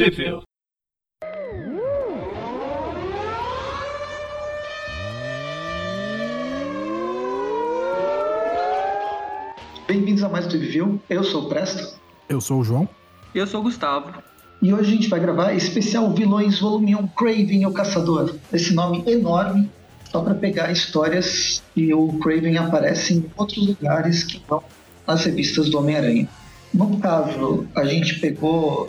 Civil. Bem-vindos a mais um Trivio. Eu sou o Presto. Eu sou o João. E eu sou o Gustavo. E hoje a gente vai gravar especial Vilões Volume 1 Craven o Caçador. Esse nome enorme, só para pegar histórias que o Craven aparece em outros lugares que não nas revistas do Homem-Aranha. No caso, a gente pegou.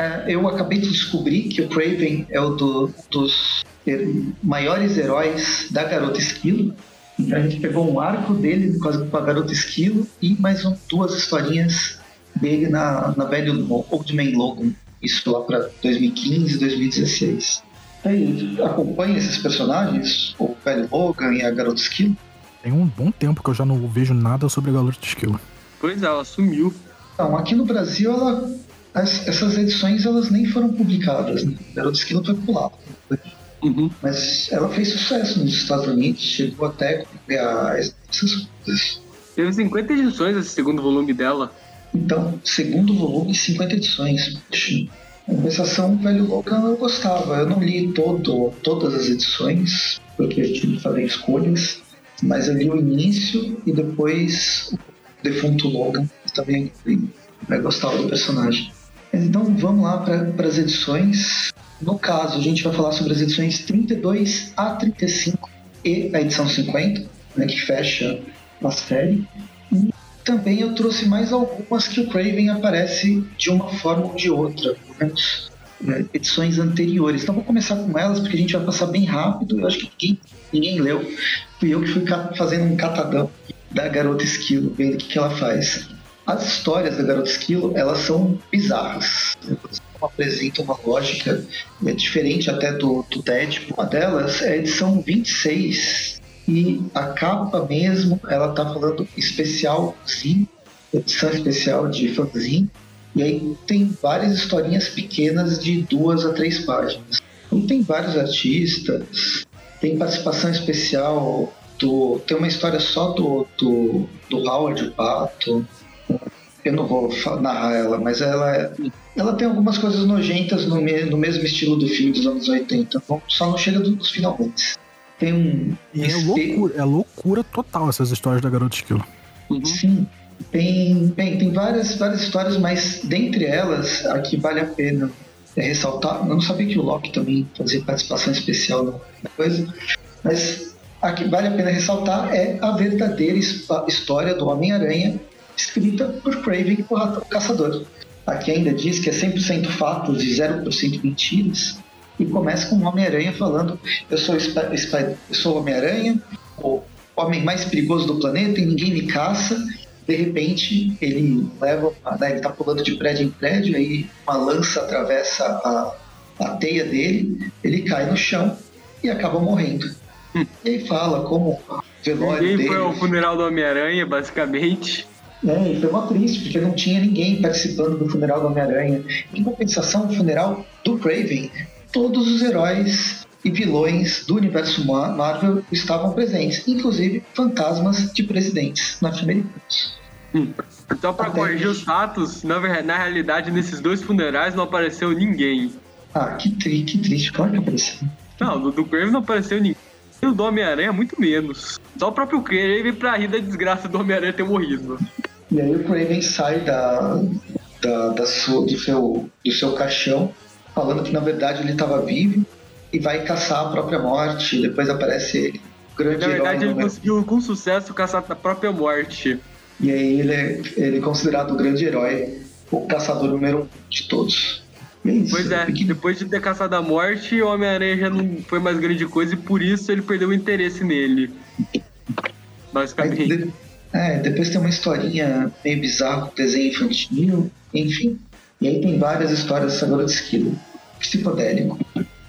É, Eu acabei de descobrir que o Craven é o do- dos her- maiores heróis da Garota Esquilo. Então a gente pegou um arco dele com a, Garota Esquilo e mais um- duas historinhas dele na, na velho Old Man Logan. Isso lá para 2015, 2016. Aí, acompanha esses personagens, o velho Logan e a Garota Esquilo. Tem um bom tempo que eu já não vejo nada sobre a Garota de Esquilo. Pois é, ela sumiu. Então, aqui no Brasil, ela, as- essas edições elas nem foram publicadas. Né? Garota Esquilo foi pulado. Uhum. Mas ela fez sucesso nos Estados Unidos, chegou até a essas coisas. Teve 50 edições esse segundo volume dela. Então, segundo volume, 50 edições. Em compensação, o velho Logan eu gostava. Eu não li todo, todas as edições, porque eu tive que fazer escolhas. Mas eu li o início e depois o defunto Logan. Também li. eu gostava do personagem. Então vamos lá para as edições. No caso, a gente vai falar sobre as edições 32 a 35 e a edição 50, né, que fecha a série. Também eu trouxe mais algumas que o Craven aparece de uma forma ou de outra, pelo menos né, edições anteriores. Então vou começar com elas porque a gente vai passar bem rápido. Eu acho que ninguém, ninguém leu. Fui eu que fui fazendo um catadão da Garota Esquilo, vendo o que, que ela faz. As histórias da Garota Esquilo, elas são bizarras. Elas apresentam uma lógica é, diferente até do, do. Uma delas é a edição 26 e a capa mesmo, ela tá falando especialzinho, edição especial de fanzine. E aí tem várias historinhas pequenas de duas a três páginas. E tem vários artistas, tem participação especial do. Tem uma história só do, do, do Howard o Pato. Eu não vou narrar ela, mas ela, é- ela tem algumas coisas nojentas no, me- no mesmo estilo do filme dos anos 80. Então, só não chega dos finalmente. Tem um. E é loucura, é loucura total essas histórias da Garota de Esquilo. Uhum. Sim. Tem, bem, tem várias, várias histórias, mas dentre elas, a que vale a pena é ressaltar. Eu não sabia que o Loki também fazia participação especial na coisa, mas a que vale a pena ressaltar é a verdadeira his- história do Homem-Aranha, escrita por Craven, o Rato- o Caçador. Aqui ainda diz que é 100% fatos e 0% mentiras. E começa com o Homem-Aranha falando: Eu sou, sou o Homem-Aranha, o homem mais perigoso do planeta e ninguém me caça. De repente, ele leva, né, ele tá pulando de prédio em prédio, aí uma lança atravessa a, a teia dele, ele cai no chão e acaba morrendo. Hum. E aí fala como o velório Ninguém dele. foi ao funeral do Homem-Aranha, basicamente. É, e foi mó triste, porque não tinha ninguém participando do funeral do Homem-Aranha. Em compensação, no funeral do Craven, todos os heróis e vilões do universo Ma- Marvel estavam presentes, inclusive fantasmas de presidentes norte-americanos. Só pra Até- corrigir os fatos, na, na realidade, nesses dois funerais não apareceu ninguém. Ah, que, tri, que triste, claro que apareceu. Não, do, do Craven não apareceu ninguém. E o do Homem-Aranha, muito menos. Só o próprio Craven pra rir da desgraça do Homem-Aranha ter morrido. E aí o Craven sai da, da, da sua- do, seu, do seu caixão, falando que na verdade ele estava vivo e vai caçar a própria morte. Depois aparece ele, grande Na verdade, herói. ele conseguiu com sucesso caçar a própria morte. E aí ele é, ele é considerado o grande herói, o caçador número um de todos. É isso. Pois é, Pequeno- depois de ter caçado a morte, o Homem-Aranha já não foi mais grande coisa e por isso ele perdeu o interesse nele. Basicamente. É, depois tem uma historinha meio bizarra com desenho infantil, enfim. E aí tem várias histórias dessa garota esquilo. Psicodélico.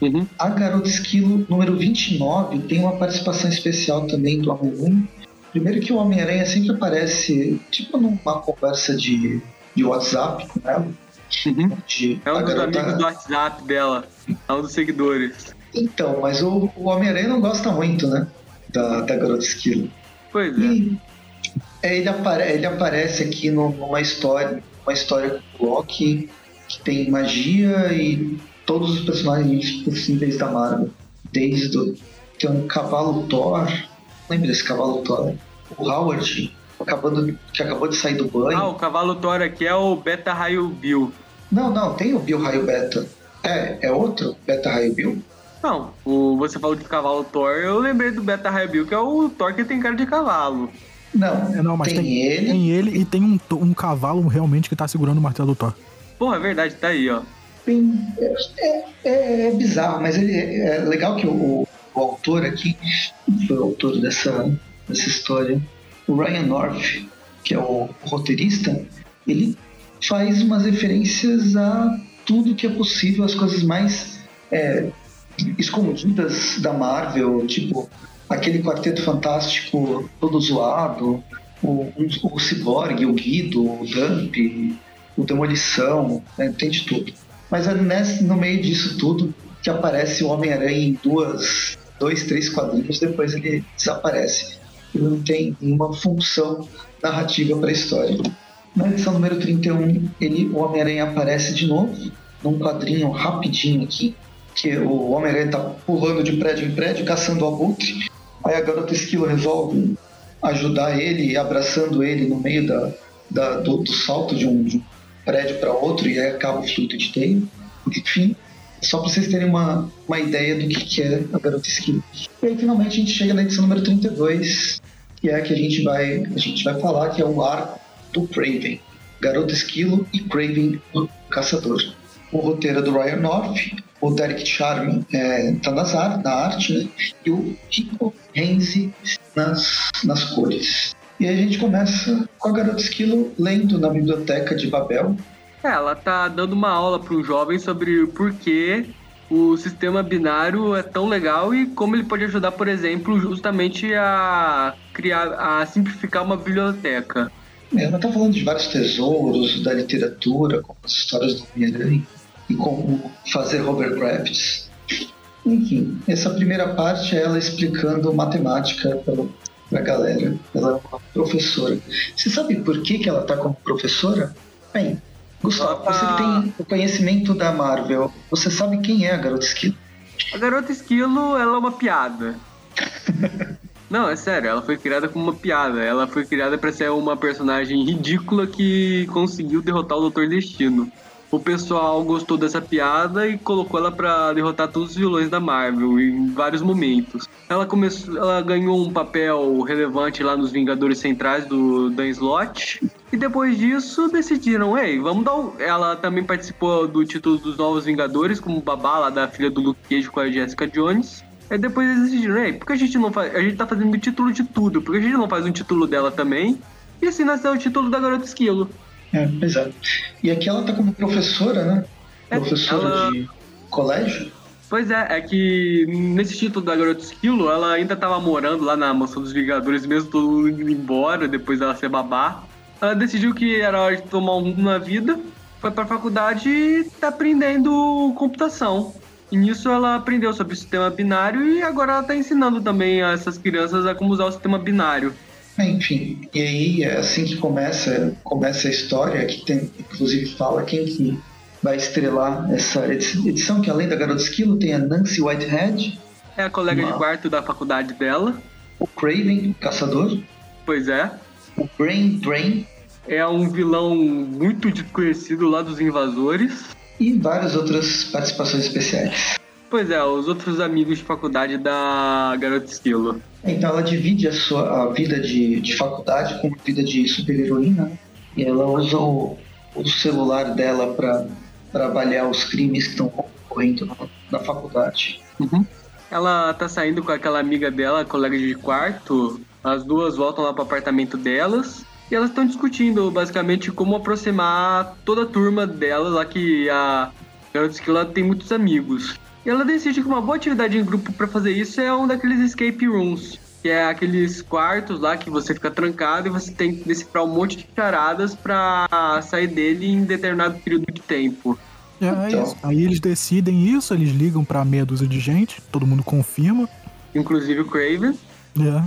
Uhum. A Garota Esquilo número 29 tem uma participação especial também do Homem-Aranha. Primeiro que o Homem-Aranha sempre aparece tipo numa conversa de, de WhatsApp com ela. Uhum. É um dos garota- amigos do WhatsApp dela. É um dos seguidores. Então, mas o, o Homem-Aranha não gosta muito, né? Da, da Garota Esquilo. Pois é. E é, ele, apare- ele aparece aqui numa história, uma história com o Loki que tem magia e todos os personagens possíveis da Marvel. Desde o, tem um cavalo Thor, lembra desse cavalo Thor? O Howard, acabando, que acabou de sair do banho. Ah, o cavalo Thor aqui é o Beta Raio Bill. Não, não, tem o Bill Raio Beta. É, é outro Beta Raio Bill? Não, o, você falou de cavalo Thor, eu lembrei do Beta Raio Bill, que é o Thor que tem cara de cavalo. Não, É, não, mas tem, tem, ele. tem ele e tem um, um cavalo realmente que tá segurando o martelo do Thor. Porra, é verdade, tá aí, ó. Tem, é, é- é bizarro, mas ele, é legal que o, o autor aqui, que foi o autor dessa, dessa história, o Ryan North, que é o roteirista, ele faz umas referências a tudo que é possível, as coisas mais é, escondidas da Marvel, tipo aquele quarteto fantástico todo zoado, o, o Cyborg, o Guido, o Dump, o Demolição, né, tem de tudo. Mas é nesse, no meio disso tudo que aparece o Homem-Aranha em duas, dois, três quadrinhos, depois ele desaparece. Ele não tem nenhuma função narrativa para a história. Na edição número 31, ele, o Homem-Aranha aparece de novo, num quadrinho rapidinho aqui, que o Homem-Aranha tá pulando de prédio em prédio, caçando o abutre. Aí a garota esquilo resolve ajudar ele, abraçando ele no meio da, da- do, do salto de um, de um prédio para outro, e aí acaba o fluido de teio. Enfim, só para vocês terem uma, uma ideia do que, que é a garota esquilo. E aí finalmente a gente chega na edição número 32, que é a que a gente vai, a gente vai falar, que é o arco do Craven. Garota Esquilo e Craven o Caçador. O roteiro é do Ryan North, o Derek Charme está nas ar, na arte, né? e o Rico Renzi nas, nas cores. E aí a gente começa com a Garota Esquilo lendo na biblioteca de Babel. É, ela tá dando uma aula para um jovem sobre por que o sistema binário é tão legal e como ele pode ajudar, por exemplo, justamente a criar, a simplificar uma biblioteca. Ela está falando de vários tesouros da literatura, como as histórias do Homem-Aranha e como fazer hovercrafts. Enfim, essa primeira parte é ela explicando matemática para a galera. Ela é uma professora. Você sabe por que, que ela está como professora? Bem, Gustavo, tá- você que tem o conhecimento da Marvel, você sabe quem é a Garota Esquilo? A garota esquilo, ela é uma piada. Não, é sério, ela foi criada como uma piada. Ela foi criada pra ser uma personagem ridícula que conseguiu derrotar o Doutor Destino. O pessoal gostou dessa piada e colocou ela pra derrotar todos os vilões da Marvel em vários momentos. Ela começou, ela ganhou um papel relevante lá nos Vingadores Centrais do Dan Slott. E depois disso decidiram, ei, vamos dar um... Ela também participou do título dos Novos Vingadores como babá lá da filha do Luke Cage com a Jessica Jones. Aí depois eles decidiram, ei, por que a gente não faz. A gente tá fazendo o título de tudo, por que a gente não faz um título dela também? E assim nasceu o título da Garota Esquilo. É, exato. E aqui ela está como professora, né? É, Professora ela- de colégio. Pois é, é que nesse título da Garota Esquilo, ela ainda tava morando lá na Mansão dos Vingadores, mesmo todo mundo indo embora depois dela ser babá. Ela decidiu que era hora de tomar um rumo na vida, foi pra faculdade e tá aprendendo computação. E nisso ela aprendeu sobre o sistema binário e agora ela tá ensinando também a essas crianças a como usar o sistema binário. É, Enfim, e aí é assim que começa, começa a história, que tem, inclusive fala quem que vai estrelar essa edi- edição, que além da Garota Esquilo tem a Nancy Whitehead, É a colega de Uau. quarto da faculdade dela. o Craven, Caçador, Pois é. o Brain Brain É um vilão muito desconhecido lá dos invasores. e várias outras participações especiais. Pois é, os outros amigos de faculdade da Garota Esquilo. Então ela divide a sua a vida de, de faculdade com a vida de super-heroína, né? e ela usa o, o celular dela para trabalhar os crimes que estão ocorrendo na, na faculdade. Ela tá saindo com aquela amiga dela, colega de quarto. As duas voltam lá pro apartamento delas. E elas estão discutindo basicamente como aproximar toda a turma dela, lá que a Garota Esquilo tem muitos amigos. E ela decide que uma boa atividade em grupo pra fazer isso é um daqueles escape rooms. Que é aqueles quartos lá que você fica trancado e você tem que decifrar um monte de charadas pra sair dele em determinado período de tempo. É, é Então. isso. Aí eles decidem isso, eles ligam pra meia dúzia de gente, todo mundo confirma. Inclusive o Craven. É.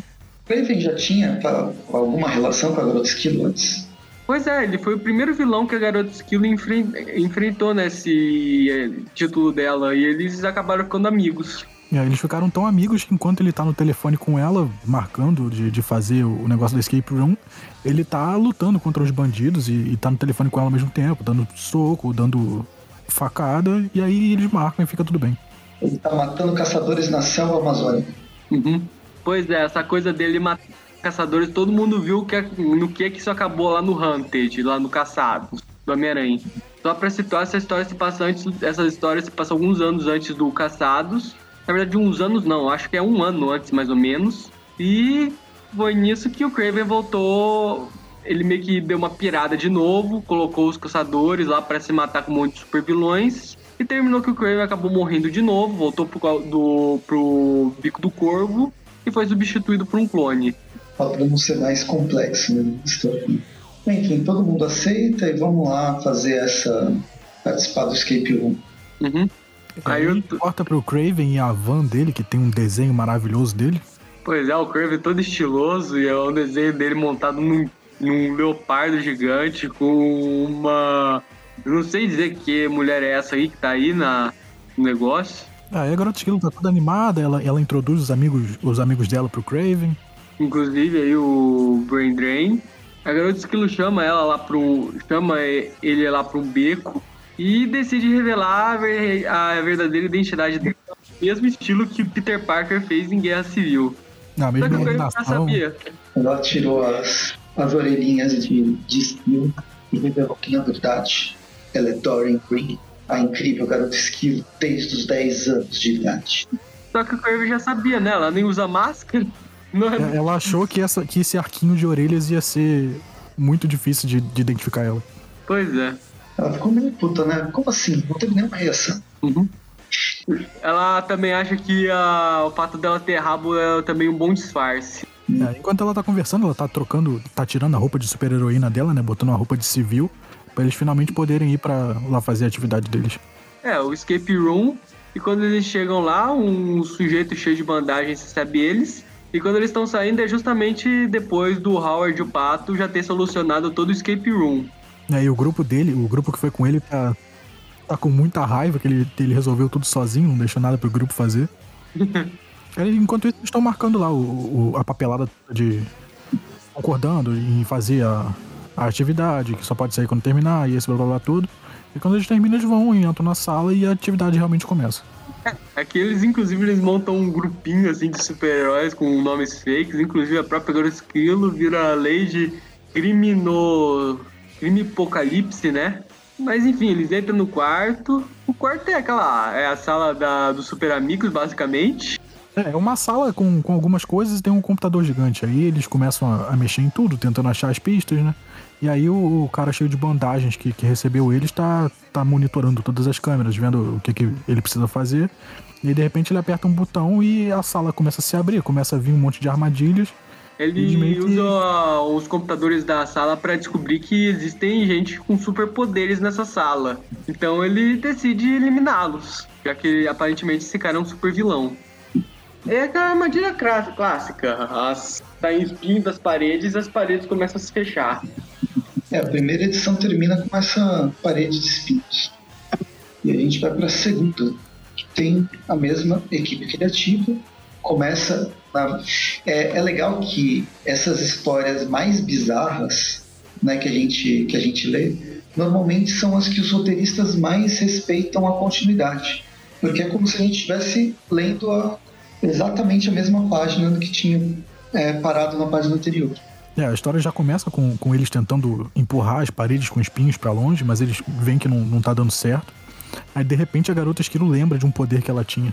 Craven já tinha tá, alguma relação com a Garota Esquilo antes? Pois é, ele foi o primeiro vilão que a Garota Esquilo enfren- enfrentou nesse eh, título dela. E eles acabaram ficando amigos. Aí eles ficaram tão amigos que enquanto ele tá no telefone com ela, marcando de, de fazer o negócio da escape room, ele tá lutando contra os bandidos e, e tá no telefone com ela ao mesmo tempo, dando soco, dando facada, e aí eles marcam e fica tudo bem. Ele tá matando caçadores na selva amazônica. Uhum. Pois é, essa coisa dele matar caçadores, todo mundo viu que, no que que isso acabou lá no Hunted, lá no Caçados, do Homem-Aranha. Só pra situar, essa história se passa antes, essa história se passa alguns anos antes do Caçados. Na verdade, uns anos não, acho que é um ano antes, mais ou menos. E foi nisso que o Craven voltou. Ele meio que deu uma pirada de novo, colocou os caçadores lá pra se matar com um monte de super vilões. E terminou que o Craven acabou morrendo de novo, voltou pro, do, pro bico do corvo e foi substituído por um clone. Ó, Pra não ser mais complexo, né? Enfim, todo mundo aceita e vamos lá fazer essa. participar do escape room. Uhum. Aí Aí eu- corta pro Craven e a van dele, que tem um desenho maravilhoso dele. Pois é, o Craven todo estiloso e é um desenho dele montado num, num leopardo gigante com uma. Eu não sei dizer que mulher é essa aí que tá aí na, no negócio. Aí a garota esquilo tá toda animada, ela, ela introduz os amigos, os amigos dela pro Craven. Inclusive aí o Brain Drain. A garota esquilo chama ela lá pro. chama ele lá um beco e decide revelar a, ver- a verdadeira identidade dele. Mesmo estilo que o Peter Parker fez em Guerra Civil. Na Só mesma que o Craven já sabia. Ela tirou as, as orelhinhas de, de esquilo e revelou que, na verdade, ela é Dorian Green, a incrível garota esquilo desde os 10 anos de idade. Só que o Craven já sabia, né? Ela nem usa máscara. Não é- É, Ela achou que, essa, que esse arquinho de orelhas ia ser muito difícil de, de identificar ela. Pois é. Ela ficou meio puta, né? Como assim? Não teve nenhuma reação. Ela também acha que ah, o fato dela ter rabo é também um bom disfarce. É, enquanto ela tá conversando, ela tá trocando, tá tirando a roupa de super-heroína dela, né? Botando uma roupa de civil, pra eles finalmente poderem ir pra lá fazer a atividade deles. É, o escape room. E quando eles chegam lá, um sujeito cheio de bandagem recebe eles. E quando eles estão saindo é justamente depois do Howard o Pato já ter solucionado todo o escape room. E aí o grupo dele, o grupo que foi com ele, tá, tá com muita raiva que ele, ele resolveu tudo sozinho, não deixou nada pro grupo fazer. Enquanto isso, eles estão marcando lá o, o- a papelada de. concordando em fazer a, a atividade, que só pode sair quando terminar, e esse blá blá blá tudo. E quando eles terminam, eles vão e entram na sala e a atividade realmente começa. Aqui eles, inclusive, eles montam um grupinho assim de super-heróis com nomes fakes, inclusive a própria Garota Esquilo vira a lei de crimino... crime apocalipse, né? Mas enfim, eles entram no quarto. O quarto é aquela. é a sala da, dos super amigos, basicamente. É, é uma sala com, com algumas coisas e tem um computador gigante. Aí eles começam a, a mexer em tudo, tentando achar as pistas, né? E aí o, o cara cheio de bandagens que, que recebeu eles tá, tá monitorando todas as câmeras, vendo o que, que ele precisa fazer. E aí, de repente ele aperta um botão e a sala começa a se abrir, começa a vir um monte de armadilhas. Ele que- usa os computadores da sala pra descobrir que existem gente com superpoderes nessa sala. Então ele decide eliminá-los, já que aparentemente esse cara é um super vilão. É aquela armadilha clá- clássica. As, tá em espinho das paredes e as paredes começam a se fechar. É, a primeira edição termina com essa parede de espinhos. E a gente vai para a segunda, que tem a mesma equipe criativa. Começa. Na... É, é legal que essas histórias mais bizarras né, que, a gente, que a gente lê, normalmente são as que os roteiristas mais respeitam a continuidade. Porque é como se a gente estivesse lendo a- exatamente a mesma página do que tinha é, parado na página anterior. É, a história já começa com, com eles tentando empurrar as paredes com espinhos pra longe, mas eles veem que não, não tá dando certo. Aí de repente a garota esquilo lembra de um poder que ela tinha.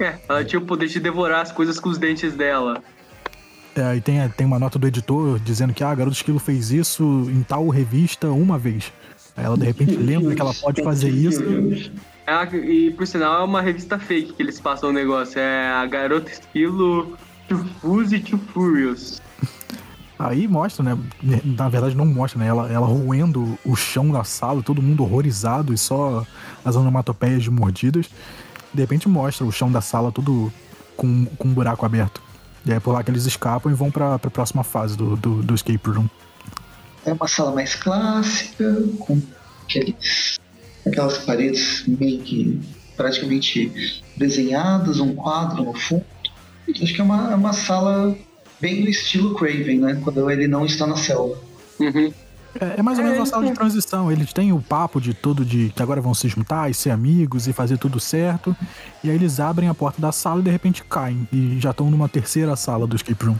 É, ela tinha o poder de devorar as coisas com os dentes dela. É, aí tem, tem uma nota do editor dizendo que ah, a garota esquilo fez isso em tal revista uma vez. Aí ela de repente lembra que ela pode fazer isso. Ah, e por sinal é uma revista fake que eles passam o negócio. É a garota estilo Too Fuzzy Too Furious. Aí mostra, né? Na verdade não mostra, né? Ela, ela roendo o chão da sala, todo mundo horrorizado e só as onomatopeias de mordidas. De repente mostra o chão da sala todo com, com um buraco aberto. E é por lá que eles escapam e vão pra, pra próxima fase do, do, do escape room. é uma sala mais clássica, com aqueles, aquelas paredes meio que praticamente desenhadas, um quadro no fundo. Acho que é uma, é uma sala bem do estilo Craven, né? Quando ele não está na selva. Uhum. É, é mais ou menos É, uma sala de então. transição. Eles têm o papo de tudo de que agora vão se juntar e ser amigos e fazer tudo certo. E aí eles abrem a porta da sala e de repente caem. E já estão numa terceira sala do escape room.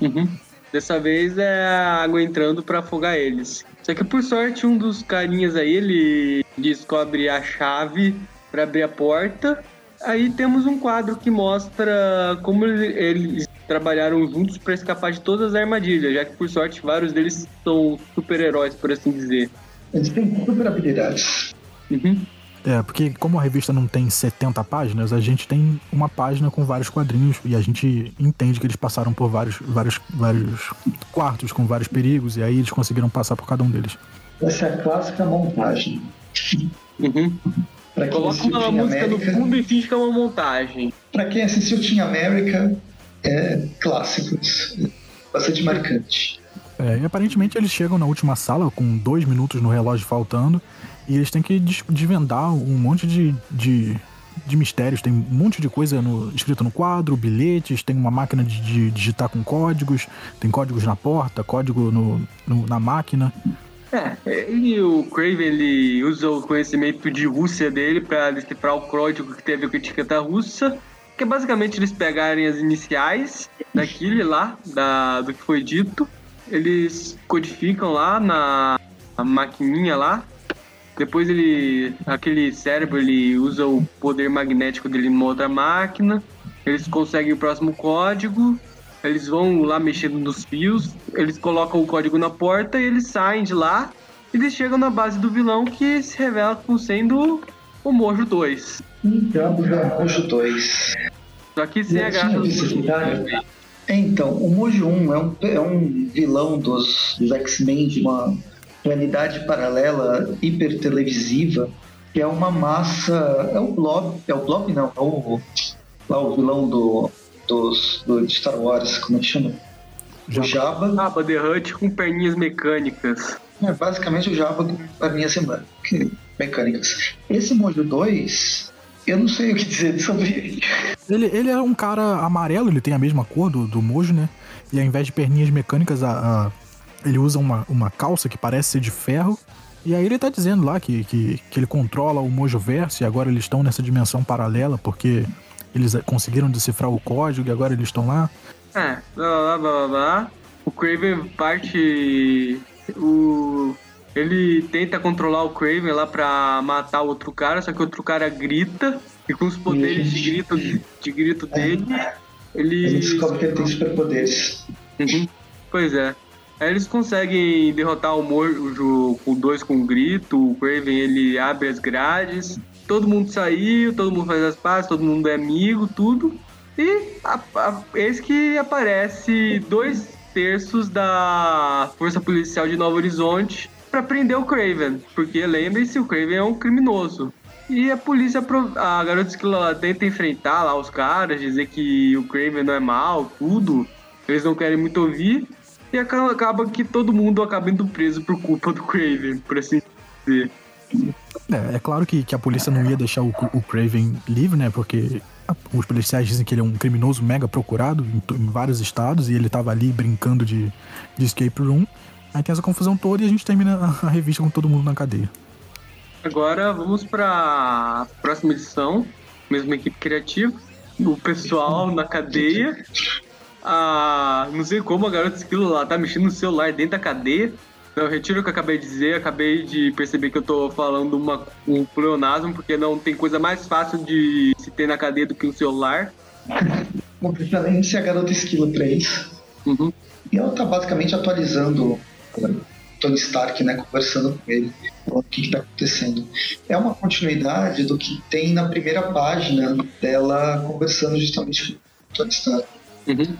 Uhum. Dessa vez é a água entrando pra afogar eles. Só que por sorte um dos carinhas aí, ele descobre a chave pra abrir a porta. Aí temos um quadro que mostra como ele- eles trabalharam juntos pra escapar de todas as armadilhas, já que por sorte vários deles são super-heróis, por assim dizer. Eles têm super habilidades. Uhum. É, porque como a revista não tem 70 páginas, a gente tem uma página com vários quadrinhos e a gente entende que eles passaram por vários, vários, vários quartos com vários perigos e aí eles conseguiram passar por cada um deles. Essa é a clássica montagem. Uhum. Pra quem Coloca assistiu uma Team música no América, fundo e finge que é uma montagem. pra quem assistiu Team América, é clássicos. Bastante marcante. É, e aparentemente eles chegam na última sala com dois minutos no relógio faltando e eles têm que des- desvendar um monte de, de, de mistérios. Tem um monte de coisa no, escrito no quadro, bilhetes, tem uma máquina de, de digitar com códigos, tem códigos na porta, código no, no- na máquina. É, e o Craven ele usa o conhecimento de Rússia dele pra decifrar o código que teve com a etiqueta russa, que é basicamente eles pegarem as iniciais daquele lá, da, do que foi dito, eles codificam lá na, maquininha lá, depois ele, aquele cérebro, ele usa o poder magnético dele numa outra máquina, eles conseguem o próximo código, eles vão lá mexendo nos fios, eles colocam o código na porta e eles saem de lá. E eles chegam na base do vilão que se revela como sendo o Mojo 2. Então, Mojo 2. Só que sem a graça do É, Então, o Mojo 1 é um, é um vilão dos, dos X-Men de uma realidade paralela hiper televisiva, que é uma massa. É o Blob. É o Blob, não. É o, lá o vilão do, dos, do, de Star Wars, como é que chama? O Jabba. Jabba the Hutt com perninhas mecânicas. É basicamente o Jabba com perninhas mecânicas. Esse Mojo 2, eu não sei o que dizer sobre ele. Ele, ele é um cara amarelo, ele tem a mesma cor do, do Mojo, né? E ao invés de perninhas mecânicas, a, a- ele usa uma, uma calça que parece ser de ferro. E aí ele tá dizendo lá que, que, que ele controla o Mojo Verso e agora eles estão nessa dimensão paralela porque eles conseguiram decifrar o código e agora eles estão lá. É, blá blá blá blá blá. O Craven parte. O. Ele tenta controlar o Craven lá pra matar o outro cara, só que o outro cara grita. E com os poderes de grito, de grito dele, ele. Ele descobre que ele tem superpoderes. Uhum. Pois é. Aí eles conseguem derrotar o Mojo com dois com um grito, o Craven ele abre as grades, todo mundo saiu, todo mundo faz as pazes, todo mundo é amigo, tudo. E a, a, eis que aparece dois terços da Força Policial de Novo Horizonte pra prender o Craven. Porque lembre-se, o Craven é um criminoso. E a polícia, a garota Esquilo, ela tenta enfrentar lá os caras, dizer que o Craven não é mal, tudo. Eles não querem muito ouvir. E aca- acaba que todo mundo acaba indo preso por culpa do Craven, por assim dizer. É, é claro que, que a polícia não ia deixar o, o Craven livre, né? Porque os policiais dizem que ele é um criminoso mega procurado em, em vários estados e ele tava ali brincando de, de escape room. Aí tem essa confusão toda e a gente termina a, a revista com todo mundo na cadeia. Agora vamos pra próxima edição, mesma equipe criativa, o pessoal na cadeia. Ah, não sei como a garota esquilo lá tá mexendo no celular dentro da cadeia. Não, retiro o que eu acabei de dizer, acabei de perceber que eu tô falando uma, um pleonasmo, porque não tem coisa mais fácil de se ter na cadeia do que um celular. Uma preferência a garota esquilo pra isso. Uhum. E ela tá basicamente atualizando Tony Stark, né? Conversando com ele, falando o que, que tá acontecendo. É uma continuidade do que tem na primeira página dela conversando justamente com o Tony Stark. Uhum.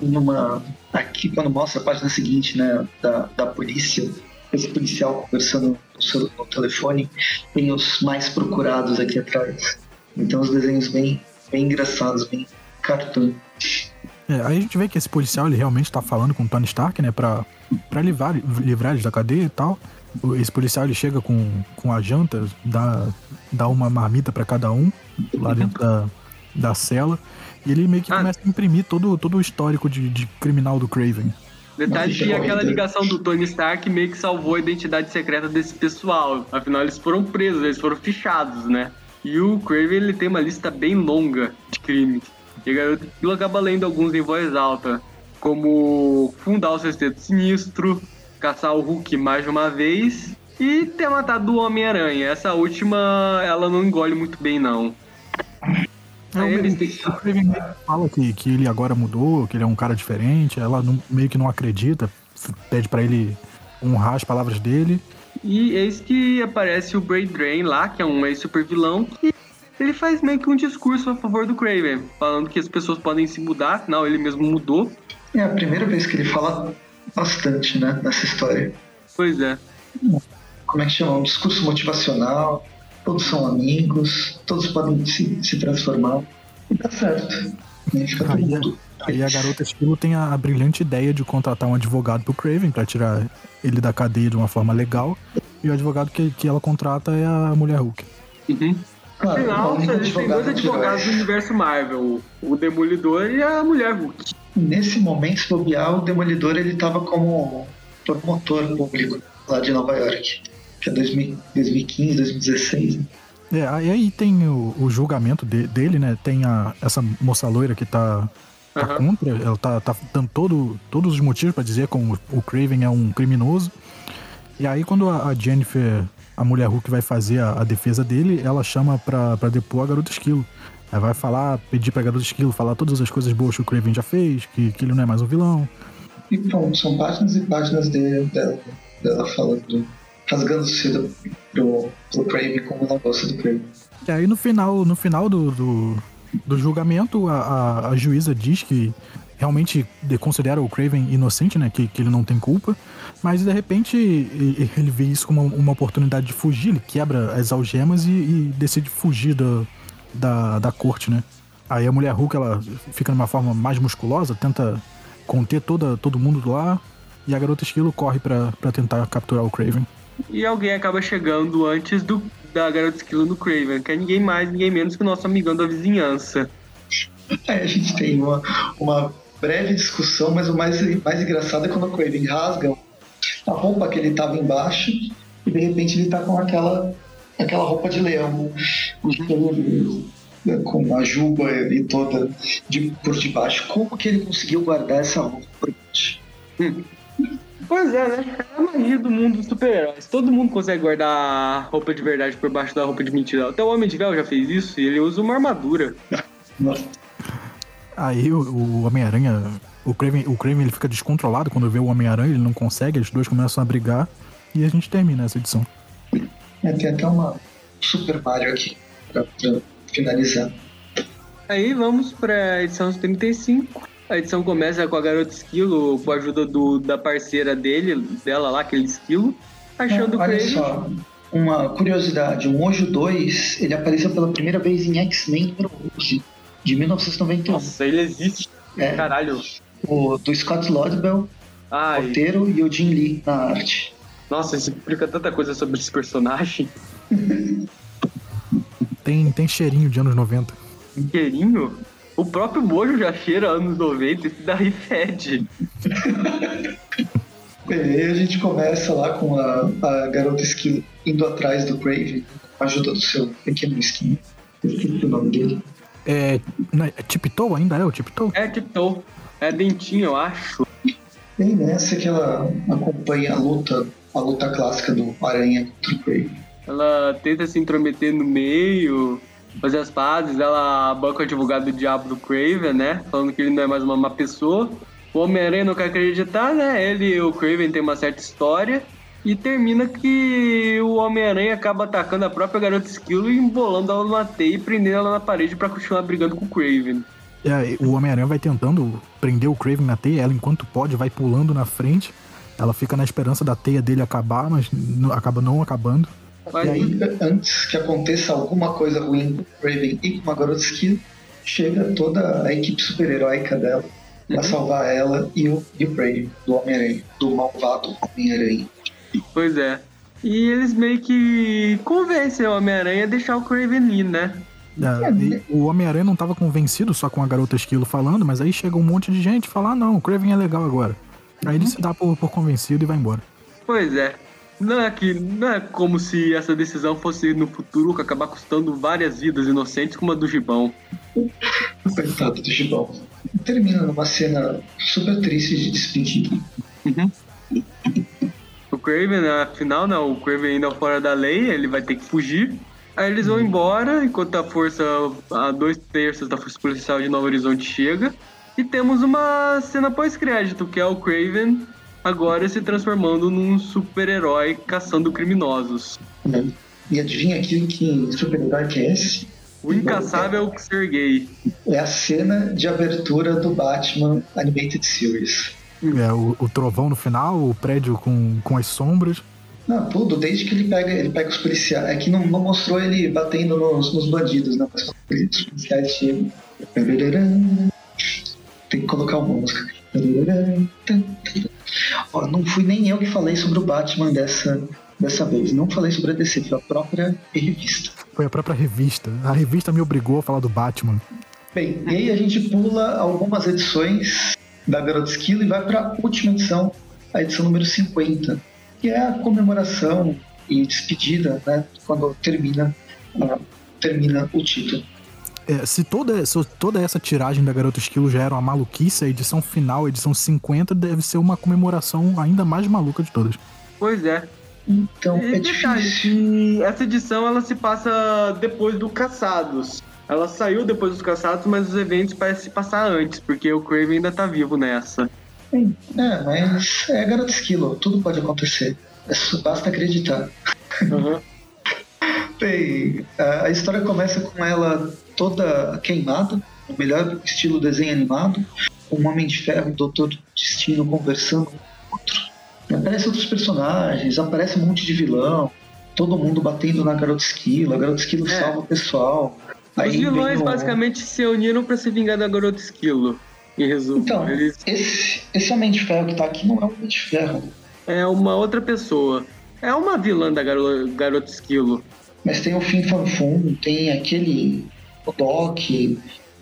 Numa. Aqui quando mostra a página seguinte, né? Da, da polícia, esse policial conversando no, seu- no telefone, tem os mais procurados aqui atrás. Então os desenhos bem, bem engraçados, bem cartoon. É, aí a gente vê que esse policial ele realmente tá falando com o Tony Stark, né, pra, pra livrar, livrar eles da cadeia e tal. Esse policial ele chega com, com a janta, dá, dá uma marmita pra cada um lá dentro da, da cela. E ele meio que Ah. começa a imprimir todo, todo o histórico de, de criminal do Craven. Detalhe que aquela ligação do Tony Stark meio que salvou a identidade secreta desse pessoal. Afinal, eles foram presos, eles foram fichados, né? E o Craven ele tem uma lista bem longa de crimes. E a garota Esquilo acaba lendo alguns em voz alta, como fundar o Sexteto Sinistro, caçar o Hulk mais de uma vez e ter matado o Homem-Aranha. Essa última, ela não engole muito bem, não. É, meio que fala que, que ele agora mudou, que ele é um cara diferente. Ela não- meio que não acredita, pede pra ele honrar as palavras dele. E eis que aparece o Braid Drain lá, que é um ex-super vilão, e ele faz meio que um discurso a favor do Craven, falando que as pessoas podem se mudar, afinal ele mesmo mudou. É a primeira vez que ele fala bastante, né, nessa história. Pois é. Como é que chama? Um discurso motivacional, todos são amigos, todos podem se, se transformar. E tá certo. E fica todo Aí, mundo. aí a garota Esquilo tem a, a brilhante ideia de contratar um advogado pro Craven pra tirar ele da cadeia de uma forma legal. E o advogado que, que ela contrata é a mulher Hulk. Uhum. Claro, Afinal, eles têm dois advogados do universo Marvel, o Demolidor e a Mulher Hulk. Nesse momento, se bobear, o Demolidor ele tava como promotor público lá de Nova York. Que é 2000 2015, 2016. né? É, aí tem o, o julgamento de- dele, né? Tem a, essa moça loira que tá, tá Aham. contra, ela tá, tá dando todo, todos os motivos pra dizer como o Craven é um criminoso. E aí quando a, Jennifer, a mulher Hulk, vai fazer a, a defesa dele, ela chama pra, pra depor a garota esquilo. Aí vai falar, pedir pra garota esquilo falar todas as coisas boas que o Craven já fez, que, que ele não é mais um vilão. E pronto, são páginas e páginas de- dela, dela falando, rasgando cedo pro, pro Crave como ela gosta do Crave. E aí no final, no final do, do, do julgamento, a, a, a juíza diz que realmente de- considera o Craven inocente, né? Que, que ele não tem culpa. Mas de repente ele vê isso como uma, oportunidade de fugir, ele quebra as algemas e, e decide fugir da, da, da corte, né? Aí a mulher Hulk ela fica numa forma mais musculosa, tenta conter toda, todo mundo lá. E a garota esquilo corre pra pra tentar capturar o Craven. E alguém acaba chegando antes do, da Garota Esquilo no Craven, que é ninguém mais, ninguém menos que o nosso amigão da vizinhança. Aí a gente tem uma, uma breve discussão, mas o mais, mais engraçado é quando o Craven rasga a roupa que ele tava embaixo e de repente ele tá com aquela, aquela roupa de leão. Ele- com a juba e toda de, por debaixo. Como que ele conseguiu guardar essa roupa por baixo? Pois é, né? É a magia do mundo dos super-heróis. Todo mundo consegue guardar a roupa de verdade por baixo da roupa de mentira. Até o Homem de Véu já fez isso e ele usa uma armadura. Nossa, Aí o, o Homem-Aranha, o Craven, o Craven ele fica descontrolado quando vê o Homem-Aranha, ele não consegue, os dois começam a brigar e a gente termina essa edição. é, tem até uma Super Mario aqui pra, pra finalizar. Aí vamos pra edição 35. A edição começa com a garota esquilo, com a ajuda do, da parceira dele, dela lá, aquele esquilo, achando o Olha só, uma curiosidade, o Mojo 2, ele apareceu pela primeira vez em X-Men número 11, de 1991. Nossa, ele existe. É, Caralho. o, do Scott Lobdell, Ai, roteiro, e o Jim Lee na arte. nossa, isso explica tanta coisa sobre esse personagem. Tem, tem cheirinho de anos 90. Cheirinho? O próprio Mojo já cheira anos 90, esse daí fede. E aí a gente começa lá com a, a garota esquilo indo atrás do a ajuda do seu pequeno esquilo. Eu esqueci o nome dele. É, é, é Tiptoe ainda? É o Tiptoe? É Tiptoe. É dentinho, eu acho. E aí nessa que ela acompanha a luta, a luta clássica do Aranha contra o Craven. Ela tenta se intrometer no meio, fazer as pazes. Ela banca o advogado do diabo do Craven, né? Falando que ele não é mais uma má pessoa. O Homem-Aranha não quer acreditar, né? Ele e o Craven têm uma certa história. E termina que o Homem-Aranha acaba atacando a própria garota Esquilo e embolando ela numa teia e prendendo ela na parede pra continuar brigando com o Craven. É, o Homem-Aranha vai tentando prender o Craven na teia, ela enquanto pode vai pulando na frente. Ela fica na esperança da teia dele acabar, mas não- acaba não acabando. Mas E aí, antes que aconteça alguma coisa ruim com o Raven e com a garota esquilo, chega toda a equipe super-heróica dela pra salvar ela e o, e o Prey, do Homem-Aranha, do malvado Homem-Aranha. Pois é. E eles meio que convencem o Homem-Aranha a deixar o Craven ali, né? É, e o Homem-Aranha não tava convencido só com a garota esquilo falando, mas aí chega um monte de gente e fala: ah, não, o Craven é legal agora. Aí ele se dá por, por convencido e vai embora. Pois é. Não é, que, não é como se essa decisão fosse no futuro acabar custando várias vidas inocentes como a do Gibão. Coitado do Gibão. Termina numa cena super triste de despedida. O Craven, afinal, não, o Craven ainda fora da lei, ele vai ter que fugir. Aí eles vão embora, enquanto a força, a dois terços da força policial de Novo Horizonte chega. E temos uma cena pós-crédito, que é o Craven agora se transformando num super-herói caçando criminosos. E adivinha aqui que super-herói que é esse? O incaçável Sergei. É a cena de abertura do Batman Animated Series. É, o, o trovão no final, o prédio com, com as sombras. Não, tudo, desde que ele pega, ele pega os policiais. É que não, não mostrou ele batendo nos, nos bandidos, né? Mas os policiais chegam. Tem que colocar uma música. Ó, não fui nem eu que falei sobre o Batman dessa, dessa vez. Não falei sobre a DC, foi a própria revista. Foi a própria revista. A revista me obrigou a falar do Batman. Bem, e aí a gente pula algumas edições da Garota Esquilo e vai para a última edição, a edição número 50, que é a comemoração e despedida, né, quando termina, uh, termina o título. É, se, toda, se toda essa tiragem da Garota Esquilo já era uma maluquice, a edição final, a edição 50, deve ser uma comemoração ainda mais maluca de todas. Pois é. Então, E é detalhe, difícil. essa edição ela se passa depois do Caçados. Ela saiu depois dos Caçados, mas os eventos parecem se passar antes, porque o Craven ainda tá vivo nessa. É, mas é Garota Esquilo, tudo pode acontecer. Basta acreditar. Bem, a história começa com ela toda queimada, no melhor estilo desenho animado, com um Homem de Ferro e Doutor Destino conversando com o outro. Aparecem outros personagens, aparece um monte de vilão, todo mundo batendo na Garota Esquilo, a Garota Esquilo É. salva o pessoal. Os vilões o- basicamente se uniram pra se vingar da Garota Esquilo. Em resumo, Então, eles esse, esse Homem de Ferro que tá aqui não é um Homem de Ferro, é uma outra pessoa. É uma vilã da Garo Garota Esquilo. mas tem o Fim Fanfum, tem aquele o Doc,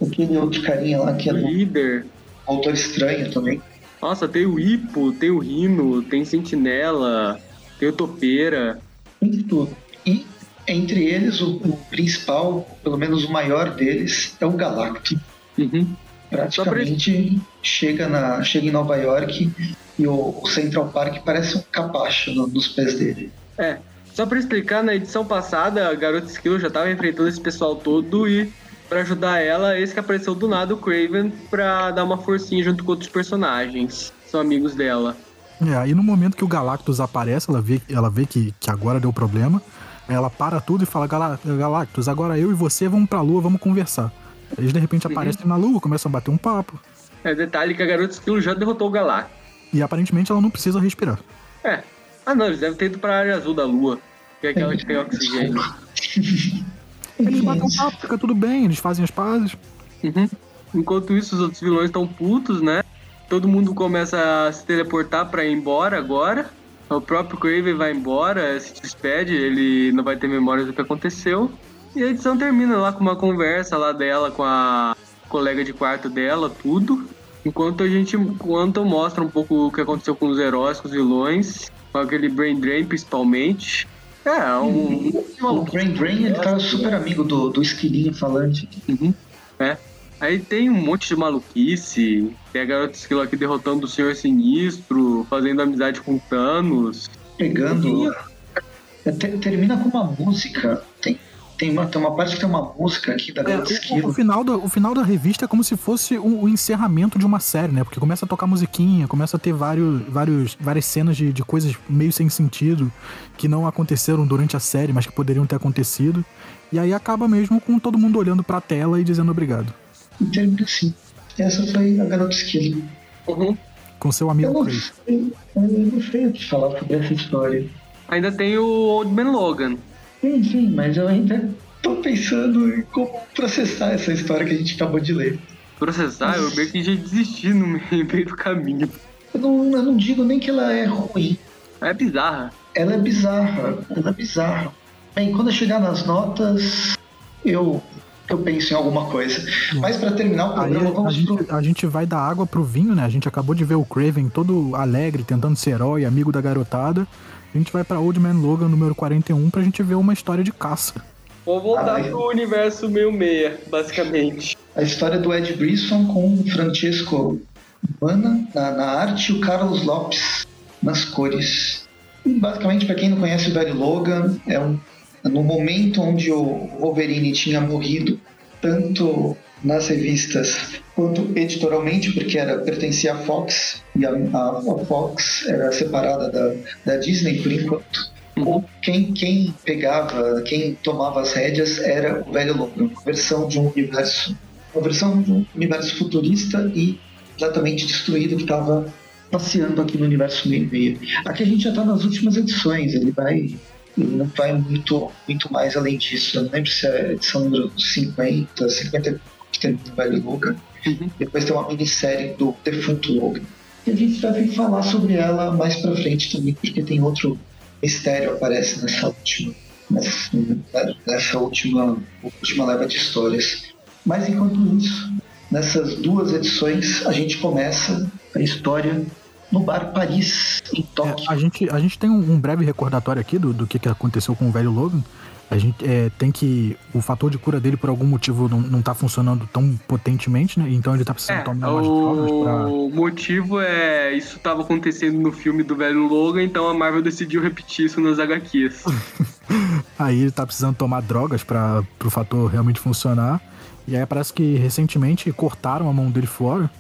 aquele outro carinha lá que é O do líder. Autor Estranho também. Nossa, tem o Ipo, tem o Rino, tem Sentinela, tem o Topeira. Tem de tudo. E entre eles, o, o principal, pelo menos o maior deles, é o Galacto. Uhum. Praticamente chega, na, chega em Nova York e o, o Central Park parece um capacho no- nos pés dele. É, só pra explicar, na edição passada, a Garota Esquilo já tava enfrentando esse pessoal todo e pra ajudar ela, esse que apareceu do nada, o Craven, pra dar uma forcinha junto com outros personagens. São amigos dela. É, aí no momento que o Galactus aparece, ela vê, ela vê que, que agora deu problema, ela para tudo e fala, "Gala- Galactus, agora eu e você vamos pra lua, vamos conversar. Eles de repente aparecem na lua, começam a bater um papo, É detalhe que a Garota Esquilo já derrotou o Galactus. e aparentemente ela não precisa respirar. É. Ah não, eles devem ter ido pra área azul da Lua. Que é aquela que tem oxigênio. Eles batem um papo, fica tudo bem, eles fazem as pazes. Uhum. Enquanto isso, os outros vilões estão putos, né? Todo mundo começa a se teleportar pra ir embora agora. O próprio Craven vai embora, se despede, ele não vai ter memórias do que aconteceu. E a edição termina lá com uma conversa lá dela com a colega de quarto dela, tudo. Enquanto a gente enquanto mostra um pouco o que aconteceu com os heróis, com os vilões, com aquele Brain Drain principalmente. É, um. O Brain Drain, ele tá super amigo do, do esquilinho falante. Uhum. É. Aí tem um monte de maluquice. Tem a garota esquilo aqui derrotando o Senhor Sinistro, fazendo amizade com Thanos. Pegando. É, te- termina com uma música. Tem, tem, uma, tem uma parte que tem uma música aqui da É, Garota o, o Esquilo. final da, o final da revista é como se fosse o, o encerramento de uma série, né? Porque começa a tocar musiquinha, começa a ter vários, vários, várias cenas de, de coisas meio sem sentido que não aconteceram durante a série, mas que poderiam ter acontecido. E aí acaba mesmo com todo mundo olhando pra tela e dizendo obrigado. E termina assim. Essa foi a Garota Esquilo. Uhum. Com seu Eu amigo não, Chris. sei, eu não sei o que falar sobre essa história. Ainda tem o Old Man Logan. Sim, sim, mas eu ainda tô pensando em como processar essa história que a gente acabou de ler. Processar, eu meio que já desisti no meio do caminho. Eu não, eu não digo nem que ela é ruim. É bizarra. Ela é bizarra. Ela é bizarra. Bem, quando eu chegar nas notas, eu, eu penso em alguma coisa. Mas para terminar o Aí programa, a vamos gente, pro. a gente vai dar água pro vinho, né? A gente acabou de ver o Craven todo alegre, tentando ser herói, amigo da garotada. A gente vai pra Old Man Logan número 41 pra gente ver uma história de caça. Vou voltar pro universo meio meia, basicamente. A história do Ed Brisson com o Francesco Mana na, na arte e o Carlos Lopes nas cores. Basicamente, para quem não conhece o velho Logan, é um, no momento onde o Wolverine tinha morrido, tanto nas revistas quanto editorialmente, porque era pertencia à Fox e a, a- Fox era separada da, da Disney por enquanto. Ou quem, quem pegava, quem tomava as rédeas era o velho Logan, uma versão de um universo, uma versão de um universo futurista e completamente destruído que estava passeando aqui no universo meio meio. Aqui a gente já está nas últimas edições, ele vai não vai muito, muito mais além disso. Eu não lembro se é a edição número 50, 50 que tem o velho Logan. Uhum. Depois tem uma minissérie do defunto Logan. E a gente vai vir falar sobre ela mais pra frente também, porque tem outro mistério aparece nessa última, nessa, nessa última, última leva de histórias. Mas enquanto isso, nessas duas edições, a gente começa a história no bar Paris, em É, Tóquio. a, gente, a gente tem um, um breve recordatório aqui do, do que, que aconteceu com o velho Logan. A gente é, tem que. O fator de cura dele, por algum motivo, não, não tá funcionando tão potentemente, né? Então ele tá precisando É, tomar umas drogas pra. o motivo é isso tava acontecendo no filme do velho Logan, então a Marvel decidiu repetir isso nas HQs. Aí ele tá precisando tomar drogas para pro fator realmente funcionar. E aí parece que recentemente cortaram a mão dele fora.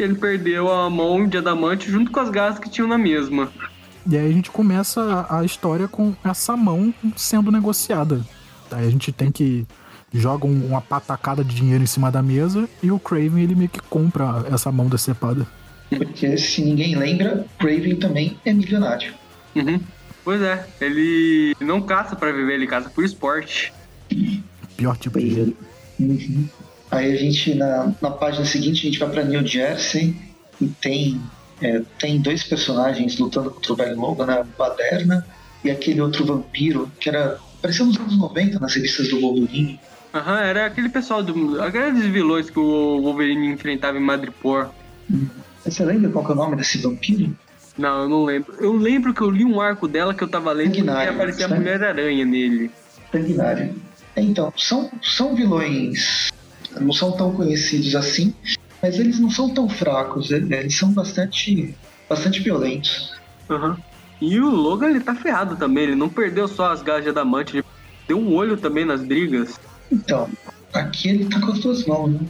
E ele perdeu a mão de adamante junto com as garras que tinham na mesma. E aí a gente começa a, história com essa mão sendo negociada. Aí a gente tem que. Joga um- uma patacada de dinheiro em cima da mesa e o Craven ele meio que compra essa mão decepada. Porque se ninguém lembra, Craven também é milionário. Uhum. Pois é, ele não caça pra viver, ele caça por esporte. Pior tipo de. Uhum. Aí a gente, na, na página seguinte, a gente vai pra New Jersey e tem, é, tem dois personagens lutando contra o velho Logan, né? O Baderna e aquele outro vampiro que era. parecia nos anos 90 nas revistas do Wolverine. Aham, era aquele pessoal do. Aqueles vilões que o Wolverine enfrentava em Madripoor. Você lembra qual que é o nome desse vampiro? Não, eu não lembro. Eu lembro que eu li um arco dela que eu tava lendo e aparecia a né? Mulher-Aranha nele. Sanguinário. Então, são, são vilões. Não são tão conhecidos assim, mas eles não são tão fracos, eles eles são bastante, bastante violentos. Aham. E o Logan, ele tá ferrado também. Ele não perdeu só as garras de adamante, ele deu um olho também nas brigas. Então, aqui ele tá com as duas mãos, né?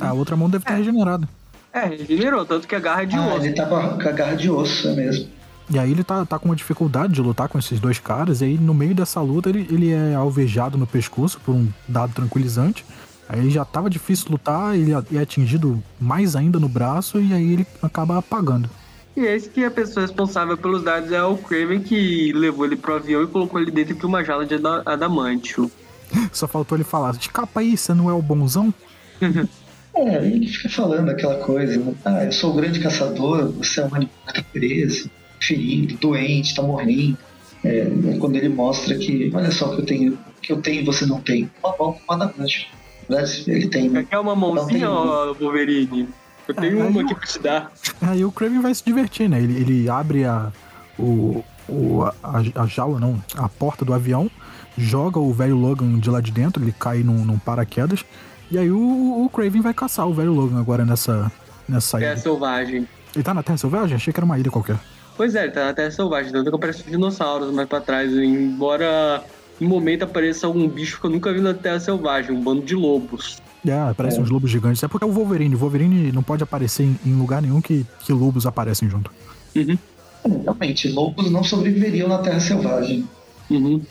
A outra mão deve ter regenerado. É, regenerou, tanto que a garra é de ah, osso. ele tá com a, com a garra de osso, é mesmo. E aí ele tá, tá com uma dificuldade de lutar com esses dois caras, e aí no meio dessa luta ele, ele é alvejado no pescoço por um dado tranquilizante. Aí já tava difícil lutar, ele é- é atingido mais ainda no braço, e aí ele acaba apagando. E esse que é a pessoa responsável pelos dados é o Craven, que levou ele pro avião e colocou ele dentro de uma jaula de ada- adamantio. Só faltou ele falar: escapa aí, você não é o bonzão? É, ele fica falando aquela coisa, né? ah, eu sou o grande caçador, você é um animal que tá preso, ferido, doente, tá morrendo. É, é quando ele mostra que, olha só o que eu tenho, que eu tenho e você não tem. Uma com uma adamante. Na verdade, Ele tem, né? Quer uma mãozinha, ó, Wolverine? Eu tenho uma aí aqui pra te dar. Aí o Craven vai se divertir, né? Ele, ele abre a, o, o- a, a jaula, não, a porta do avião, joga o velho Logan de lá de dentro, ele cai num, num paraquedas, e aí o, o Craven vai caçar o velho Logan agora nessa, nessa É ilha. selvagem. Ele tá na Terra Selvagem? Achei que era uma ilha qualquer. Pois é, ele tá na Terra Selvagem, tanto que aparece dinossauros mais pra trás, embora no momento apareça algum bicho que eu nunca vi na Terra Selvagem, um bando de lobos. É, parecem É. uns lobos gigantes. É porque é o Wolverine. O Wolverine não pode aparecer em, em lugar nenhum que, que lobos aparecem junto. Uhum. É, Realmente, lobos não sobreviveriam na Terra Selvagem. Uhum.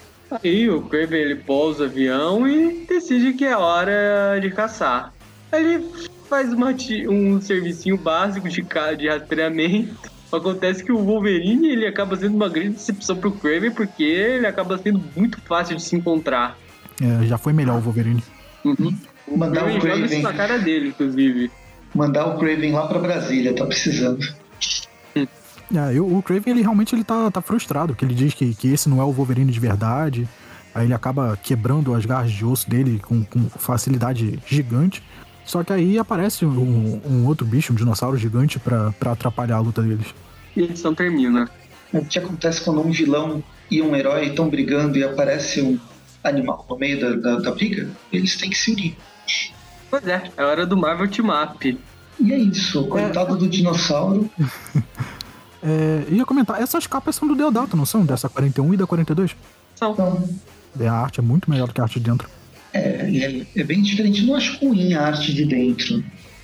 Aí o Craven ele pousa o avião e decide que é hora de caçar. Ele faz uma um servicinho básico de, ca- de rastreamento. Acontece que o Wolverine ele acaba sendo uma grande decepção pro Craven porque ele acaba sendo muito fácil de se encontrar. É, já foi melhor o Wolverine. Uhum. Mandar o Ele joga isso Craven, na cara dele, inclusive. mandar o Craven lá pra Brasília, tá precisando. É, eu- o Craven, ele realmente ele tá, tá frustrado, que ele diz que, que esse não é o Wolverine de verdade. Aí ele acaba quebrando as garras de osso dele com, com facilidade gigante. Só que aí aparece um, um outro bicho, um dinossauro gigante, pra, pra atrapalhar a luta deles. E a edição termina. O que acontece quando um vilão e um herói estão brigando e aparece um animal no meio da, da, da briga? Eles têm que se unir. Pois é, é hora do Marvel Team Up. E é isso, coitado do dinossauro. É, ia comentar, essas capas são do Deodato, não são? Dessa 41 e da 42? São. Então, É, a arte é muito melhor do que a arte de dentro. É, é, é bem diferente. Não acho ruim a arte de dentro,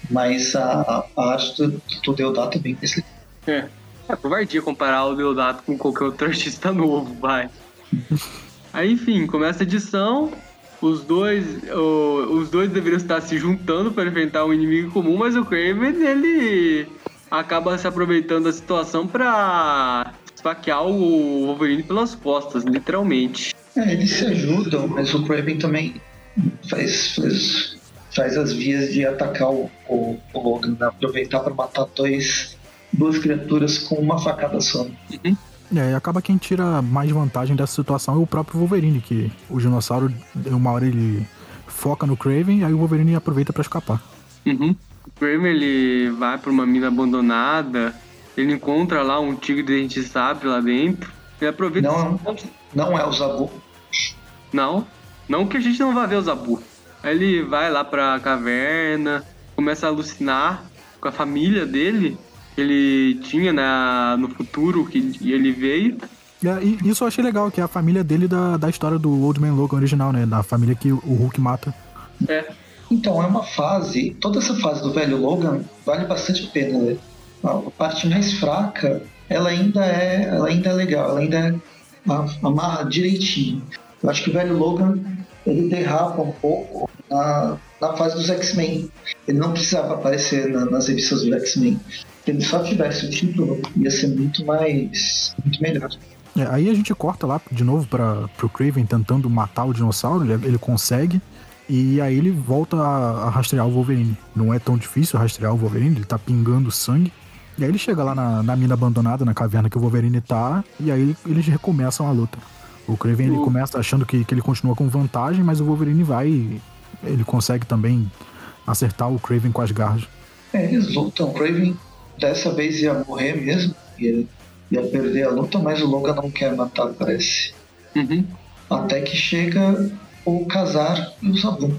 mas a, a- arte do, do Deodato é bem legal. É. É covardia comparar o Deodato com qualquer outro artista novo, vai. Aí, enfim, começa a edição. Os dois, o- os dois deveriam estar se juntando para enfrentar um inimigo comum, mas o Craven, ele acaba se aproveitando da situação para esfaquear o Wolverine pelas costas, literalmente. É, eles se ajudam, mas o Craven também faz, faz, faz as vias de atacar o, o, o Logan, né? aproveitar para matar dois, duas criaturas com uma facada só. É, e acaba quem tira mais vantagem dessa situação é o próprio Wolverine, que o dinossauro, uma hora ele foca no Craven, aí o Wolverine aproveita pra escapar. Uhum. O Kramer ele vai para uma mina abandonada, ele encontra lá um tigre de dente sabe lá dentro. Ele aproveita. Não, não é o Zabu. Não, não que a gente não vá ver o Zabu. Aí ele vai lá pra caverna, começa a alucinar com a família dele, que ele tinha na, no futuro que ele veio. É, e isso eu achei legal, que é a família dele da, da história do Old Man Logan original, né? Da família que o Hulk mata. É, Então, é uma fase, toda essa fase do velho Logan vale bastante a pena ler. A parte mais fraca, ela ainda é, ela ainda é legal, ela ainda é amarra direitinho. Eu acho que o velho Logan, ele derrapa um pouco na, na fase dos X-Men. Ele não precisava aparecer na- nas revistas do X-Men. Se ele só tivesse o título, ia ser muito mais, muito melhor. É, aí a gente corta lá de novo para pro Craven tentando matar o dinossauro, ele, ele consegue. E aí ele volta a, a rastrear o Wolverine. Não é tão difícil rastrear o Wolverine, ele tá pingando sangue. E aí ele chega lá na, na mina abandonada, na caverna que o Wolverine tá, e aí eles recomeçam a luta. O Craven ele começa achando que, que ele continua com vantagem, mas o Wolverine vai e ele consegue também acertar o Craven com as garras. É, eles lutam. O Craven dessa vez ia morrer mesmo, ia, ia perder a luta, mas o Logan não quer matar, parece. uhum. Até que chega o Kazar e o Zabu.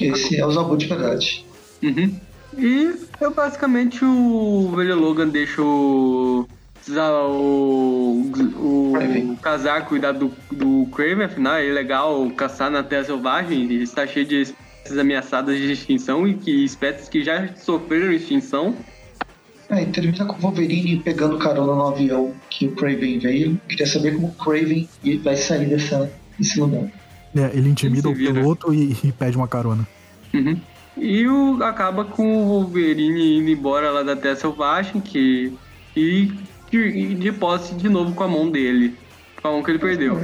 Esse é o Zabu de verdade. Uhum. E eu basicamente o velho Logan deixa o. O, o, o casar cuidar do, do Craven, afinal é legal caçar na Terra Selvagem, ele está cheio de espécies ameaçadas de extinção e que espécies que já sofreram extinção. É, e termina com o Wolverine pegando carona no avião que o Craven veio. Queria saber como o Craven vai sair dessa, desse lugar. É, ele intimida Ele o piloto e, e pede uma carona. Uhum. E o, acaba com o Wolverine indo embora lá da Terra Selvagem, que. E, e de posse de novo com a mão dele. Com a mão que ele perdeu.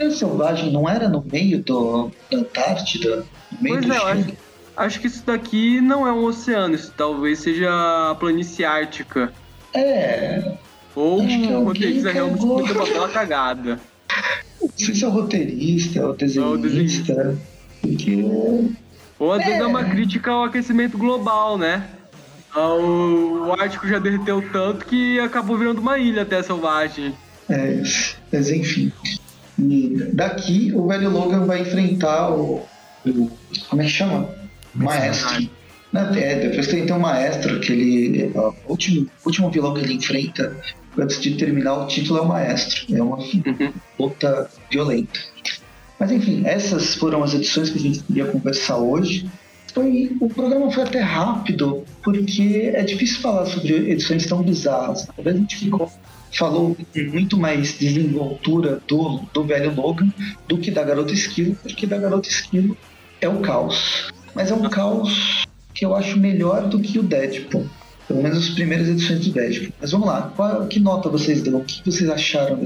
A selvagem não era no meio do, da Antártida? No meio Pois do é, acho, acho que isso daqui não é um oceano, isso talvez seja a planície ártica. É, Ou o roteirista realmente muito papel cagada. não sei se é o roteirista, o desenhista. Porque Ou às vezes é uma crítica ao aquecimento global, né? Ah, O, o Ártico já derreteu tanto que acabou virando uma ilha até selvagem. É, mas enfim. E daqui o velho Logan vai enfrentar o. o- como é que chama? Maestro. Né, É, depois tem, tem um maestro que ele. ó, O último, o último vilão que ele enfrenta antes de terminar o título é o maestro. É uma luta violenta. Mas enfim, essas foram as edições que a gente queria conversar hoje. Foi, o programa foi até rápido, porque é difícil falar sobre edições tão bizarras. Talvez a gente ficou, falou com muito mais desenvoltura do, do velho Logan do que da Garota Esquilo, porque da Garota Esquilo é o caos. Mas é um caos que eu acho melhor do que o Deadpool. Pelo menos as primeiras edições do Deadpool. Mas vamos lá, qual, que nota vocês dão? O que vocês acharam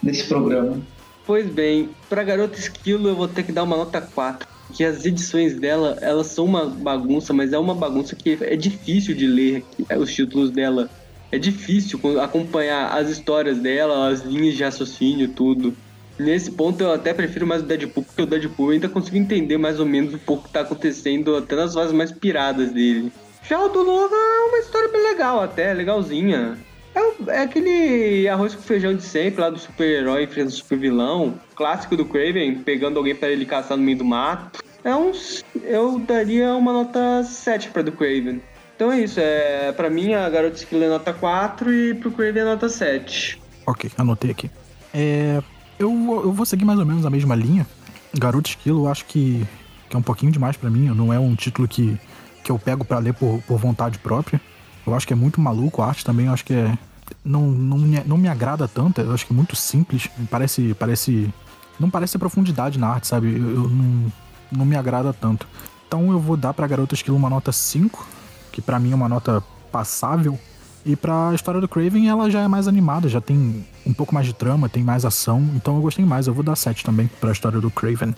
desse programa? Pois bem, pra Garota Esquilo eu vou ter que dar uma nota 4. Que as edições dela, elas são uma bagunça, mas é uma bagunça que é difícil de ler é, os títulos dela. É difícil acompanhar as histórias dela, as linhas de raciocínio, tudo. Nesse ponto eu até prefiro mais o Deadpool, porque o Deadpool eu ainda consigo entender mais ou menos um pouco o que tá acontecendo, até nas fases mais piradas dele. Já o do Logan é uma história bem legal, até, legalzinha. É, é aquele arroz com feijão de sempre, lá do super-herói enfrentando o super-vilão. Clássico do Craven, pegando alguém para ele caçar no meio do mato. É uns. Eu daria uma nota 7 pra do Craven. Então é isso, é, pra mim a Garota Esquilo é nota 4 e pro Craven é nota 7. Ok, anotei aqui. É, eu, eu vou seguir mais ou menos a mesma linha. Garoto Esquilo, eu acho que, que é um pouquinho demais para mim. Não é um título que, que eu pego para ler por, por vontade própria. Eu acho que é muito maluco. A arte também eu acho que é. Não, não, me, não me agrada tanto. Eu acho que é muito simples. Parece. parece Não parece profundidade na arte, sabe? Eu, eu não, não me agrada tanto. Então eu vou dar pra Garota Esquilo uma nota 5, que para mim é uma nota passável. E pra história do Craven, ela já é mais animada, já tem um pouco mais de trama, tem mais ação. Então eu gostei mais. Eu vou dar 7 também pra história do Craven.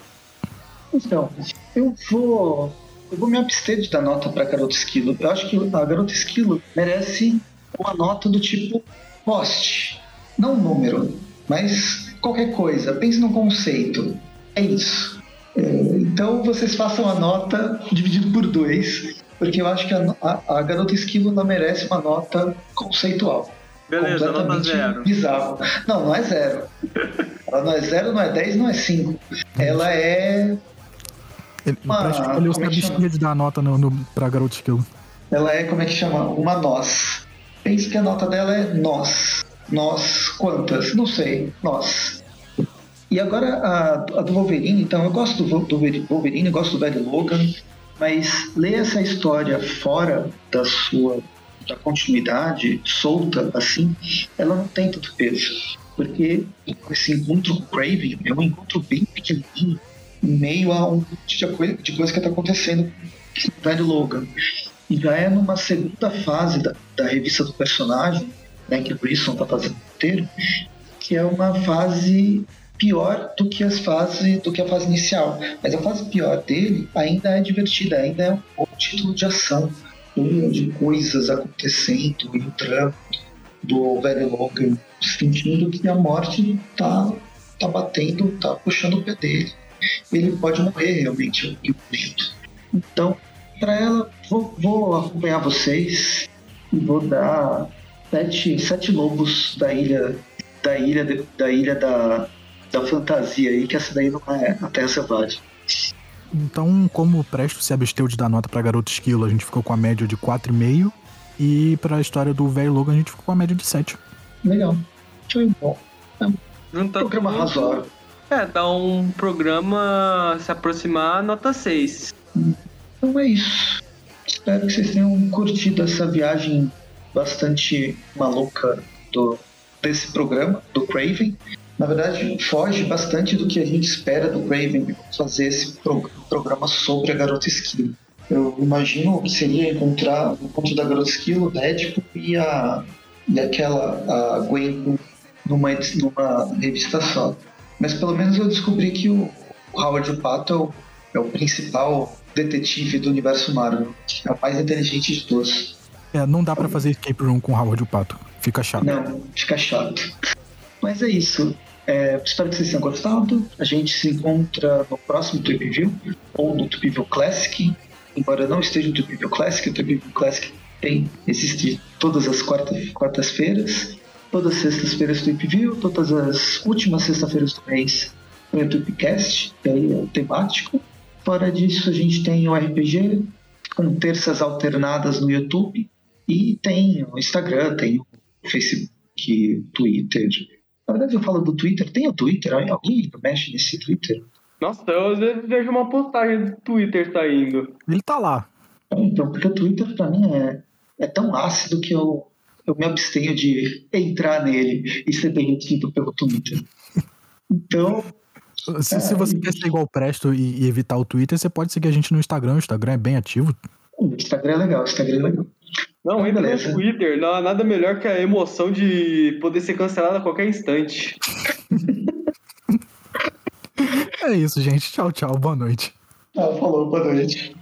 Então, eu vou. Eu vou me abster de dar nota pra Garota Esquilo. Eu acho que a Garota Esquilo merece uma nota do tipo poste. Não um número, mas qualquer coisa. Pense no conceito. É isso. É, então vocês façam a nota dividido por dois porque eu acho que a, a, a Garota Esquilo não merece uma nota conceitual. Beleza, nota zero. Bizarro. Não, não é zero. Ela não é zero, não é 10, não é 5. Ela é. Ele, uma, ser é de dar nota no, no, pra Garota Esquilo. Ela é, como é que chama? Uma nós. Penso que a nota dela é nós. Nós, quantas? Não sei. Nós. E agora a, a do Wolverine, então eu gosto do, do Wolverine, gosto do velho Logan, mas ler essa história fora da sua da continuidade, solta assim, ela não tem tanto peso. Porque esse encontro com o Craven é um encontro bem pequenininho, em meio a um monte de coisa, de coisa que está acontecendo com o velho Logan. E já é numa segunda fase da, da revista do personagem, né, que o Brisson está fazendo inteiro, que é uma fase pior do que as fases do que a fase inicial. Mas a fase pior dele ainda é divertida, ainda é um bom título de ação, de coisas acontecendo e o do velho Logan sentindo que a morte tá, tá batendo, tá puxando o pé dele. Ele pode morrer realmente em um momento. Então, para ela, vou, vou, acompanhar vocês e vou dar sete, sete lobos da ilha da ilha da ilha da da fantasia aí, que essa daí não é a Terra Selvagem. Então, como o Presto se absteu de dar nota pra Garoto Esquilo, a gente ficou com a média de 4,5. E pra história do velho Logan, a gente ficou com a média de 7. Legal. Foi bom. É um tá programa muito... razoável. É, dá um programa se aproximar nota 6. Então é isso. Espero que vocês tenham curtido essa viagem bastante maluca do, desse programa, do Craven na verdade, foge bastante do que a gente espera do Craven fazer esse pro programa sobre a Garota Esquilo. Eu imagino que seria encontrar o ponto da Garota Esquilo, Deadpool e, a, e aquela a Gwen numa, numa revista só. Mas pelo menos eu descobri que o, o Howard Pato é o, é o principal detetive do universo Marvel. É o mais inteligente de todos. É, não dá para fazer escape room com Howard Pato. Fica chato. Não, fica chato. Mas é isso. É, espero que vocês tenham gostado. A gente se encontra no próximo Trip View ou no Trip View Classic. Embora não esteja no Trip View Classic, o Trip View Classic tem, existe todas as quartas, quartas-feiras, todas as sextas-feiras Trip View, todas as últimas sextas-feiras do mês tem o Tripcast, que aí é o temático. Fora disso, a gente tem o RPG, com terças alternadas no YouTube, e tem o Instagram, tem o Facebook, Twitter, na verdade, eu falo do Twitter. Tem o Twitter? Alguém mexe nesse Twitter? Nossa, eu às vezes vejo uma postagem do Twitter saindo. Ele tá lá. Então, porque o Twitter pra mim é, é tão ácido que eu, eu me abstenho de entrar nele e ser derretido pelo Twitter. Então. Se, é, se você quer ser igual o Presto e, e, evitar o Twitter, você pode seguir a gente no Instagram. O Instagram é bem ativo. O Instagram é legal, o Instagram é legal. Não, entra no Twitter, não há nada melhor que a emoção de poder ser cancelado a qualquer instante. é isso, gente. Tchau, tchau. Boa noite. Ah, falou, boa noite.